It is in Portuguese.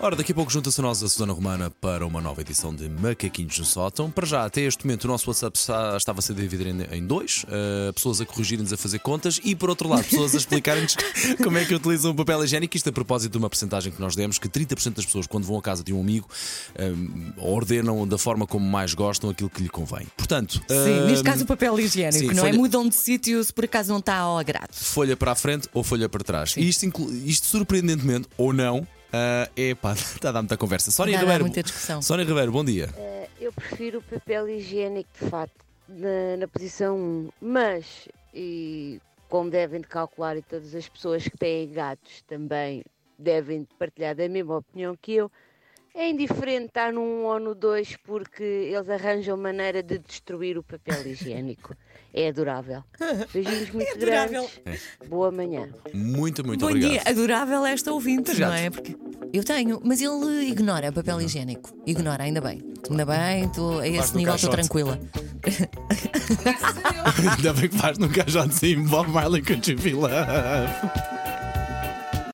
Ora, daqui a pouco junta-se a nós a Susana Romana para uma nova edição de Macaquinhos no Sótão. Para já, até este momento, o nosso WhatsApp estava a ser dividido em- dois: uh, pessoas a corrigirem-nos a fazer contas e, por outro lado, pessoas a explicarem-nos como é que utilizam o papel higiênico. Isto a propósito de uma porcentagem que nós demos: que 30% das pessoas, quando vão à casa de um amigo, um, ordenam da forma como mais gostam aquilo que lhe convém. Portanto, Sim, um, neste caso o papel higiênico, sim, não é? folha- Mudam de sítio se por acaso não está ao agrado. folha para a frente ou folha para trás. E isto, isto, surpreendentemente, ou não, ah, é pá, está a dar muita conversa. Sónia Dá- dá Ribeiro. muita discussão. Sónia Ribeiro, bom dia. Eh, Eu prefiro o papel higiênico, de facto, na, na posição 1. Mas, e como devem de calcular, e todas as pessoas que têm gatos também devem de partilhar da mesma opinião que eu, é indiferente estar num ou no 2 porque eles arranjam maneira de destruir o papel higiênico. É adorável. Beijinhos muito adorável. grandes. Boa manhã. Muito, muito Bom obrigado. dia, adorável esta ouvinte, Tens não é? Porque eu tenho, mas ele ignora papel higiênico. Ignora, ainda bem. Ainda bem, tô, a esse nível estou tranquila. Ainda bem que faz num caixote sim, Bob Marley Country Love.